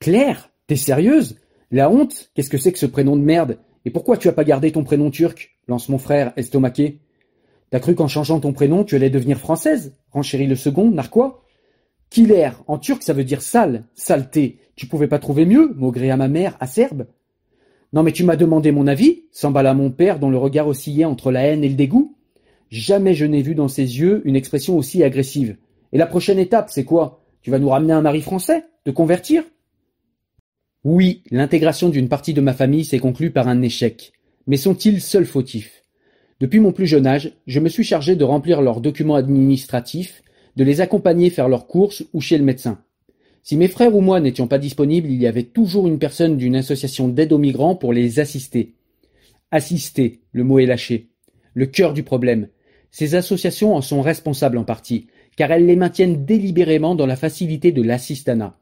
Claire, t'es sérieuse? La honte Qu'est-ce que c'est que ce prénom de merde? Et pourquoi tu as pas gardé ton prénom turc? lance mon frère, estomaqué. T'as cru qu'en changeant ton prénom, tu allais devenir française? Renchérit le second, narquois? Killer, en turc ça veut dire sale, saleté. Tu pouvais pas trouver mieux, maugré à ma mère, acerbe Non mais tu m'as demandé mon avis s'emballa mon père dont le regard oscillait entre la haine et le dégoût. Jamais je n'ai vu dans ses yeux une expression aussi agressive. Et la prochaine étape, c'est quoi? Tu vas nous ramener un mari français? Te convertir? Oui, l'intégration d'une partie de ma famille s'est conclue par un échec. Mais sont-ils seuls fautifs? Depuis mon plus jeune âge, je me suis chargé de remplir leurs documents administratifs, de les accompagner faire leurs courses ou chez le médecin. Si mes frères ou moi n'étions pas disponibles, il y avait toujours une personne d'une association d'aide aux migrants pour les assister. Assister, le mot est lâché. Le cœur du problème. Ces associations en sont responsables en partie, car elles les maintiennent délibérément dans la facilité de l'assistanat.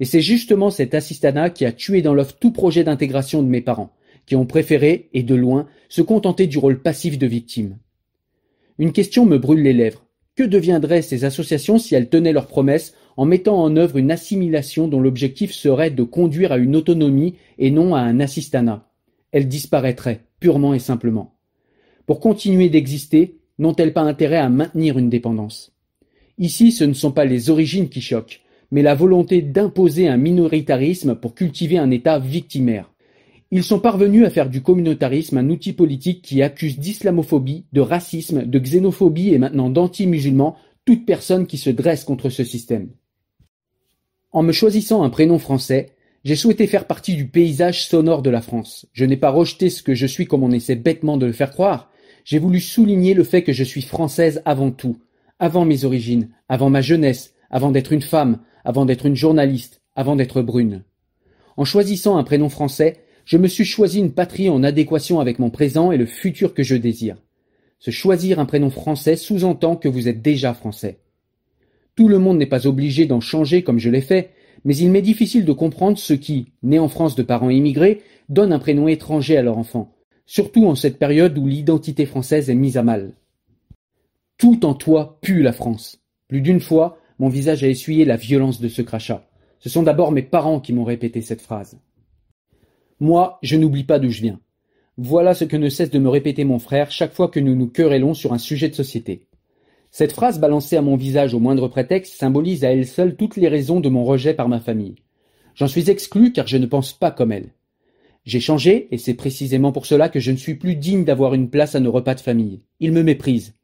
Et c'est justement cet assistanat qui a tué dans l'œuf tout projet d'intégration de mes parents, qui ont préféré, et de loin, se contenter du rôle passif de victime. Une question me brûle les lèvres. Que deviendraient ces associations si elles tenaient leurs promesses en mettant en œuvre une assimilation dont l'objectif serait de conduire à une autonomie et non à un assistanat Elles disparaîtraient, purement et simplement. Pour continuer d'exister, n'ont-elles pas intérêt à maintenir une dépendance? Ici, ce ne sont pas les origines qui choquent, mais la volonté d'imposer un minoritarisme pour cultiver un État victimaire. Ils sont parvenus à faire du communautarisme un outil politique qui accuse d'islamophobie, de racisme, de xénophobie et maintenant d'anti-musulmans toute personne qui se dresse contre ce système. En me choisissant un prénom français, j'ai souhaité faire partie du paysage sonore de la France. Je n'ai pas rejeté ce que je suis comme on essaie bêtement de le faire croire. J'ai voulu souligner le fait que je suis française avant tout, avant mes origines, avant ma jeunesse, avant d'être une femme, avant d'être une journaliste, avant d'être brune. En choisissant un prénom français, je me suis choisi une patrie en adéquation avec mon présent et le futur que je désire. Se choisir un prénom français sous-entend que vous êtes déjà français. Tout le monde n'est pas obligé d'en changer comme je l'ai fait, mais il m'est difficile de comprendre ceux qui, nés en France de parents immigrés, donnent un prénom étranger à leur enfant, surtout en cette période où l'identité française est mise à mal. Tout en toi pue la France. Plus d'une fois, visage a essuyé la violence de ce crachat. Ce sont d'abord mes parents qui m'ont répété cette phrase. Moi, je n'oublie pas d'où je viens. Voilà ce que ne cesse de me répéter mon frère chaque fois que nous nous querellons sur un sujet de société. Cette phrase balancée à mon visage au moindre prétexte symbolise à elle seule toutes les raisons de mon rejet par ma famille. J'en suis exclu car je ne pense pas comme elle. J'ai changé et c'est précisément pour cela que je ne suis plus digne d'avoir une place à nos repas de famille. Ils me méprisent.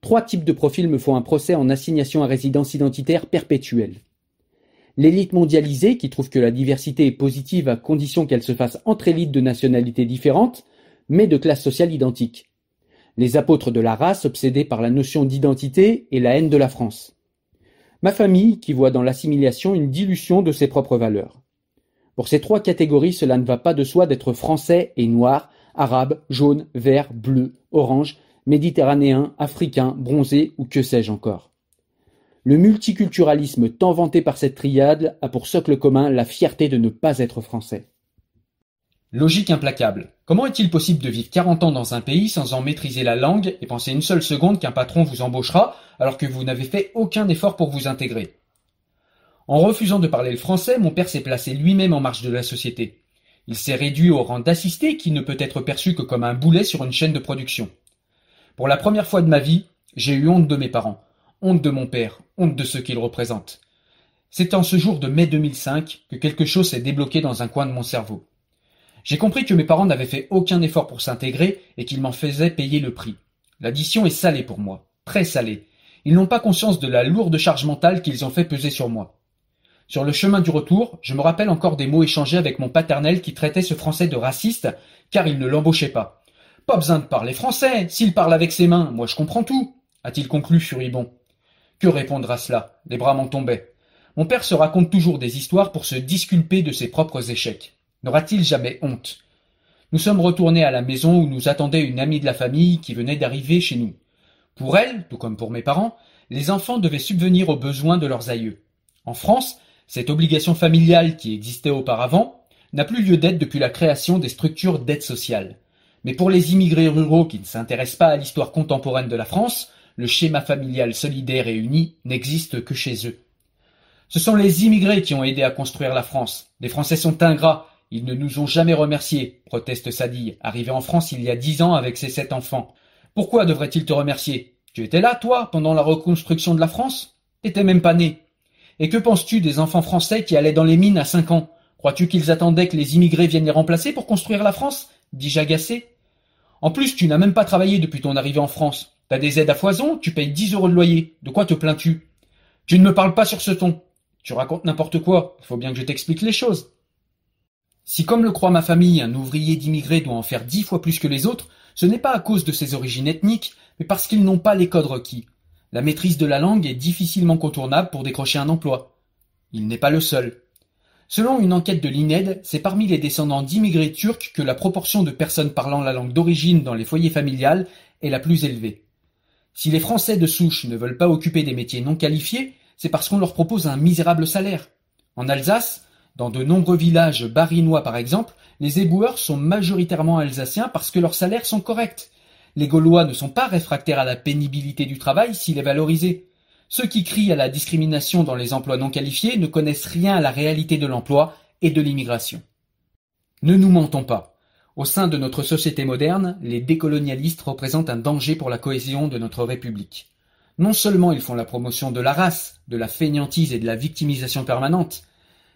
Trois types de profils me font un procès en assignation à résidence identitaire perpétuelle. L'élite mondialisée, qui trouve que la diversité est positive à condition qu'elle se fasse entre élites de nationalités différentes, mais de classes sociales identiques. Les apôtres de la race obsédés par la notion d'identité et la haine de la France. Ma famille qui voit dans l'assimilation une dilution de ses propres valeurs. Pour ces trois catégories, cela ne va pas de soi d'être français et noir, arabe, jaune, vert, bleu, orange, méditerranéen, africain, bronzé ou que sais-je encore. Le multiculturalisme tant vanté par cette triade a pour socle commun la fierté de ne pas être français. Logique implacable. Comment est-il possible de vivre 40 ans dans un pays sans en maîtriser la langue et penser une seule seconde qu'un patron vous embauchera alors que vous n'avez fait aucun effort pour vous intégrer? En refusant de parler le français, mon père s'est placé lui-même en marge de la société. Il s'est réduit au rang d'assisté qui ne peut être perçu que comme un boulet sur une chaîne de production. Pour la première fois de ma vie, j'ai eu honte de mes parents, honte de mon père, honte de ce qu'il représente. C'est en ce jour de mai 2005 que quelque chose s'est débloqué dans un coin de mon cerveau. J'ai compris que mes parents n'avaient fait aucun effort pour s'intégrer et qu'ils m'en faisaient payer le prix. L'addition est salée pour moi, très salée. Ils n'ont pas conscience de la lourde charge mentale qu'ils ont fait peser sur moi. Sur le chemin du retour, je me rappelle encore des mots échangés avec mon paternel qui traitait ce français de raciste car il ne l'embauchait pas. Pas besoin de parler français, s'il parle avec ses mains, moi je comprends tout, a-t-il conclu furibond. Que répondre à cela? Les bras m'en tombaient. Mon père se raconte toujours des histoires pour se disculper de ses propres échecs. N'aura-t-il jamais honte? Nous sommes retournés à la maison où nous attendait une amie de la famille qui venait d'arriver chez nous. Pour elle, tout comme pour mes parents, les enfants devaient subvenir aux besoins de leurs aïeux. En France, cette obligation familiale qui existait auparavant n'a plus lieu d'être depuis la création des structures d'aide sociale. Mais pour les immigrés ruraux qui ne s'intéressent pas à l'histoire contemporaine de la France, le schéma familial solidaire et uni n'existe que chez eux. Ce sont les immigrés qui ont aidé à construire la France. Les Français sont ingrats, ils ne nous ont jamais remerciés, proteste Sadie, arrivé en France il y a dix ans avec ses sept enfants. Pourquoi devrait-il te remercier? Tu étais là, toi, pendant la reconstruction de la France? T'étais même pas né. Et que penses-tu des enfants français qui allaient dans les mines à cinq ans? Crois-tu qu'ils attendaient que les immigrés viennent les remplacer pour construire la France? dis-je agacé. En plus, tu n'as même pas travaillé depuis ton arrivée en France. T'as des aides à foison, tu payes dix euros de loyer. De quoi te plains-tu? Tu ne me parles pas sur ce ton. Tu racontes n'importe quoi. Il faut bien que je t'explique les choses. Si, comme le croit ma famille, un ouvrier d'immigrés doit en faire dix fois plus que les autres, ce n'est pas à cause de ses origines ethniques, mais parce qu'ils n'ont pas les codes requis. La maîtrise de la langue est difficilement contournable pour décrocher un emploi. Il n'est pas le seul. Selon une enquête de l'INED, c'est parmi les descendants d'immigrés turcs que la proportion de personnes parlant la langue d'origine dans les foyers familiales est la plus élevée. Si les Français de souche ne veulent pas occuper des métiers non qualifiés, c'est parce qu'on leur propose un misérable salaire. En Alsace, dans de nombreux villages barinois par exemple, les éboueurs sont majoritairement alsaciens parce que leurs salaires sont corrects. Les Gaulois ne sont pas réfractaires à la pénibilité du travail s'il est valorisé. Ceux qui crient à la discrimination dans les emplois non qualifiés ne connaissent rien à la réalité de l'emploi et de l'immigration. Ne nous mentons pas. Au sein de notre société moderne, les décolonialistes représentent un danger pour la cohésion de notre République. Non seulement ils font la promotion de la race, de la fainéantise et de la victimisation permanente,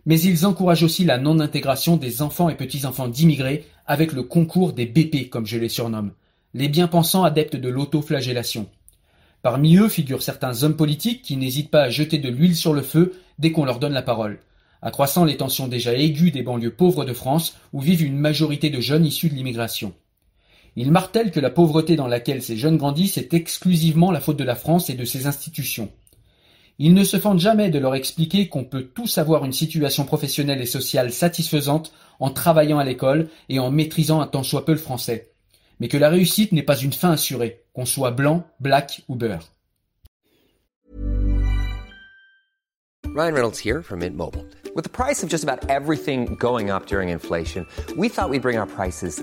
mais ils encouragent aussi la non-intégration des enfants et petits-enfants d'immigrés avec le concours des BP, comme je les surnomme, les bien-pensants adeptes de l'autoflagellation. Parmi eux figurent certains hommes politiques qui n'hésitent pas à jeter de l'huile sur le feu dès qu'on leur donne la parole, accroissant les tensions déjà aiguës des banlieues pauvres de France où vivent une majorité de jeunes issus de l'immigration. Ils martèlent que la pauvreté dans laquelle ces jeunes grandissent est exclusivement la faute de la France et de ses institutions. Ils ne se fendent jamais de leur expliquer qu'on peut tous avoir une situation professionnelle et sociale satisfaisante en travaillant à l'école et en maîtrisant un tant soit peu le français mais que la réussite n'est pas une fin assurée, qu'on soit blanc, black ou beurre. Ryan Reynolds here from Mint Mobile. With the price of just about everything going up during inflation, we thought we'd bring our prices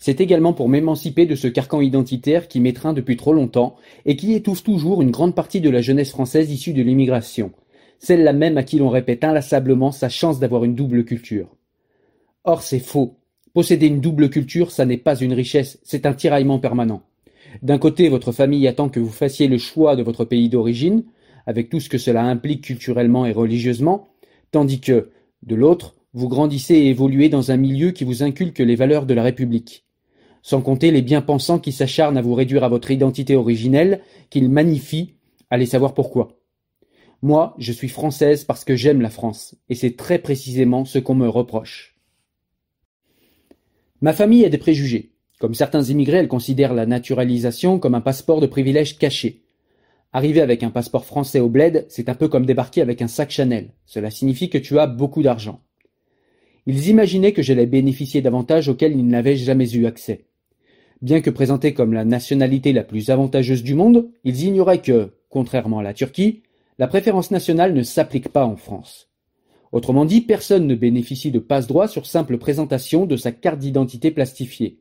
c'est également pour m'émanciper de ce carcan identitaire qui m'étreint depuis trop longtemps et qui étouffe toujours une grande partie de la jeunesse française issue de l'immigration, celle-là même à qui l'on répète inlassablement sa chance d'avoir une double culture. Or c'est faux. Posséder une double culture, ça n'est pas une richesse, c'est un tiraillement permanent. D'un côté, votre famille attend que vous fassiez le choix de votre pays d'origine, avec tout ce que cela implique culturellement et religieusement, tandis que, de l'autre, vous grandissez et évoluez dans un milieu qui vous inculque les valeurs de la République. Sans compter les bien-pensants qui s'acharnent à vous réduire à votre identité originelle, qu'ils magnifient, allez savoir pourquoi. Moi, je suis française parce que j'aime la France, et c'est très précisément ce qu'on me reproche. Ma famille a des préjugés. Comme certains immigrés, elle considère la naturalisation comme un passeport de privilège caché. Arriver avec un passeport français au bled, c'est un peu comme débarquer avec un sac Chanel. Cela signifie que tu as beaucoup d'argent. Ils imaginaient que j'allais bénéficier d'avantages auxquels ils n'avaient jamais eu accès. Bien que présentée comme la nationalité la plus avantageuse du monde, ils ignoraient que, contrairement à la Turquie, la préférence nationale ne s'applique pas en France. Autrement dit, personne ne bénéficie de passe-droit sur simple présentation de sa carte d'identité plastifiée.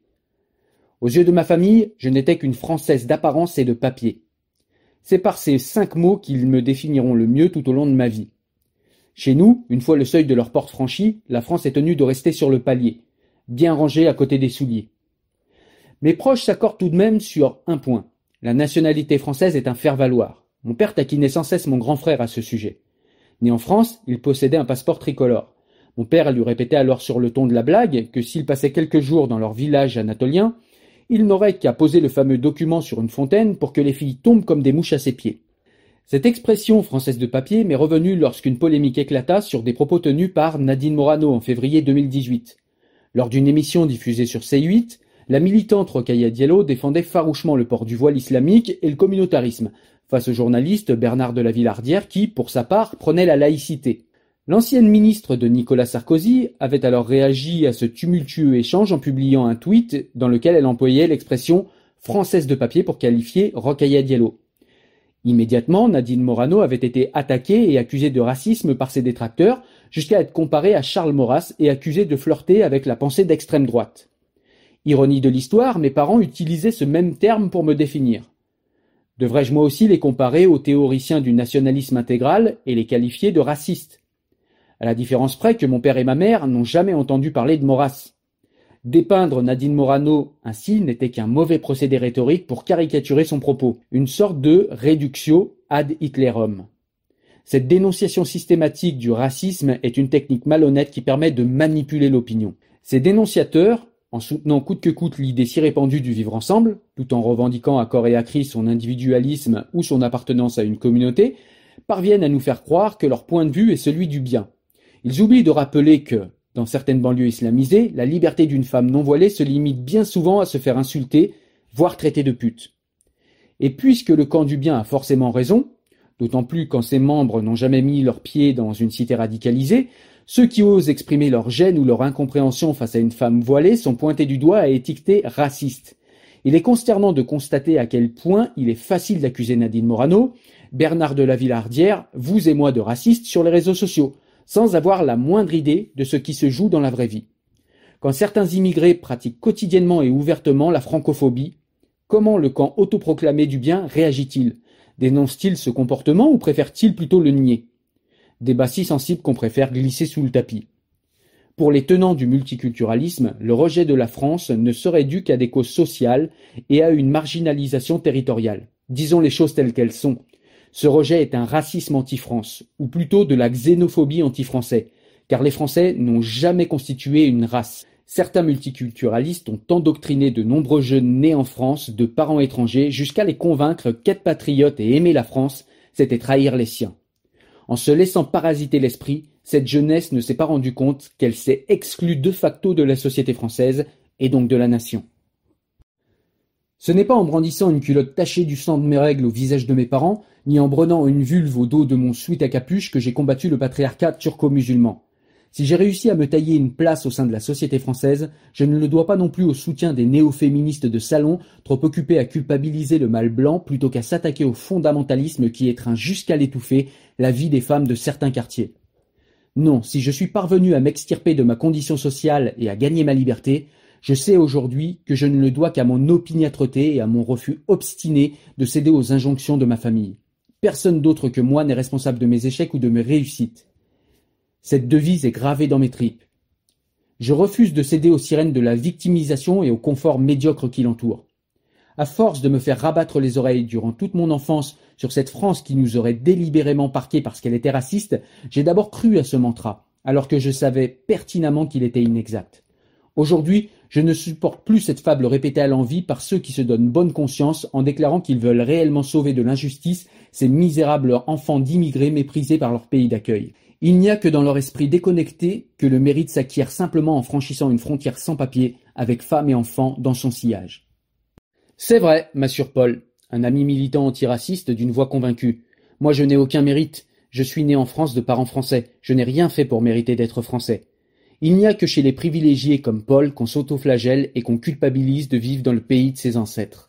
Aux yeux de ma famille, je n'étais qu'une Française d'apparence et de papier. C'est par ces cinq mots qu'ils me définiront le mieux tout au long de ma vie. Chez nous, une fois le seuil de leur porte franchi, la France est tenue de rester sur le palier, bien rangée à côté des souliers. Mes proches s'accordent tout de même sur un point. La nationalité française est un faire-valoir. Mon père taquinait sans cesse mon grand frère à ce sujet. Né en France, il possédait un passeport tricolore. Mon père lui répétait alors sur le ton de la blague que s'il passait quelques jours dans leur village anatolien, il n'aurait qu'à poser le fameux document sur une fontaine pour que les filles tombent comme des mouches à ses pieds. Cette expression française de papier m'est revenue lorsqu'une polémique éclata sur des propos tenus par Nadine Morano en février 2018. Lors d'une émission diffusée sur C8, la militante Rokhaya Diallo défendait farouchement le port du voile islamique et le communautarisme, face au journaliste Bernard de la Villardière qui, pour sa part, prenait la laïcité. L'ancienne ministre de Nicolas Sarkozy avait alors réagi à ce tumultueux échange en publiant un tweet dans lequel elle employait l'expression française de papier pour qualifier Rokhaya Diallo. Immédiatement, Nadine Morano avait été attaquée et accusée de racisme par ses détracteurs, jusqu'à être comparée à Charles Maurras et accusée de flirter avec la pensée d'extrême droite. Ironie de l'histoire, mes parents utilisaient ce même terme pour me définir. Devrais-je moi aussi les comparer aux théoriciens du nationalisme intégral et les qualifier de racistes? À la différence près que mon père et ma mère n'ont jamais entendu parler de Maurras. Dépeindre Nadine Morano ainsi n'était qu'un mauvais procédé rhétorique pour caricaturer son propos, une sorte de reductio ad Hitlerum. Cette dénonciation systématique du racisme est une technique malhonnête qui permet de manipuler l'opinion. Ces dénonciateurs en soutenant coûte que coûte l'idée si répandue du vivre ensemble, tout en revendiquant à corps et à cri son individualisme ou son appartenance à une communauté, parviennent à nous faire croire que leur point de vue est celui du bien. Ils oublient de rappeler que, dans certaines banlieues islamisées, la liberté d'une femme non voilée se limite bien souvent à se faire insulter, voire traiter de pute. Et puisque le camp du bien a forcément raison, d'autant plus quand ses membres n'ont jamais mis leurs pieds dans une cité radicalisée, ceux qui osent exprimer leur gêne ou leur incompréhension face à une femme voilée sont pointés du doigt et étiquetés racistes. Il est consternant de constater à quel point il est facile d'accuser Nadine Morano, Bernard de la Villardière, vous et moi de racistes sur les réseaux sociaux, sans avoir la moindre idée de ce qui se joue dans la vraie vie. Quand certains immigrés pratiquent quotidiennement et ouvertement la francophobie, comment le camp autoproclamé du bien réagit-il? Dénonce-t-il ce comportement ou préfère-t-il plutôt le nier? Débat si sensible qu'on préfère glisser sous le tapis. Pour les tenants du multiculturalisme, le rejet de la France ne serait dû qu'à des causes sociales et à une marginalisation territoriale. Disons les choses telles qu'elles sont. Ce rejet est un racisme anti-France, ou plutôt de la xénophobie anti-français, car les Français n'ont jamais constitué une race. Certains multiculturalistes ont endoctriné de nombreux jeunes nés en France de parents étrangers jusqu'à les convaincre qu'être patriote et aimer la France, c'était trahir les siens. En se laissant parasiter l'esprit, cette jeunesse ne s'est pas rendue compte qu'elle s'est exclue de facto de la société française et donc de la nation. Ce n'est pas en brandissant une culotte tachée du sang de mes règles au visage de mes parents, ni en brenant une vulve au dos de mon suite à capuche que j'ai combattu le patriarcat turco-musulman. Si j'ai réussi à me tailler une place au sein de la société française, je ne le dois pas non plus au soutien des néo-féministes de salon, trop occupés à culpabiliser le mal blanc plutôt qu'à s'attaquer au fondamentalisme qui étreint jusqu'à l'étouffer la vie des femmes de certains quartiers. Non, si je suis parvenu à m'extirper de ma condition sociale et à gagner ma liberté, je sais aujourd'hui que je ne le dois qu'à mon opiniâtreté et à mon refus obstiné de céder aux injonctions de ma famille. Personne d'autre que moi n'est responsable de mes échecs ou de mes réussites. Cette devise est gravée dans mes tripes. Je refuse de céder aux sirènes de la victimisation et au confort médiocre qui l'entoure. À force de me faire rabattre les oreilles durant toute mon enfance sur cette France qui nous aurait délibérément parqués parce qu'elle était raciste, j'ai d'abord cru à ce mantra, alors que je savais pertinemment qu'il était inexact. Aujourd'hui, je ne supporte plus cette fable répétée à l'envi par ceux qui se donnent bonne conscience en déclarant qu'ils veulent réellement sauver de l'injustice ces misérables enfants d'immigrés méprisés par leur pays d'accueil. Il n'y a que dans leur esprit déconnecté que le mérite s'acquiert simplement en franchissant une frontière sans papier avec femmes et enfants dans son sillage. C'est vrai, m'assure Paul, un ami militant antiraciste d'une voix convaincue. Moi je n'ai aucun mérite. Je suis né en France de parents français. Je n'ai rien fait pour mériter d'être français. Il n'y a que chez les privilégiés comme Paul qu'on s'autoflagelle et qu'on culpabilise de vivre dans le pays de ses ancêtres.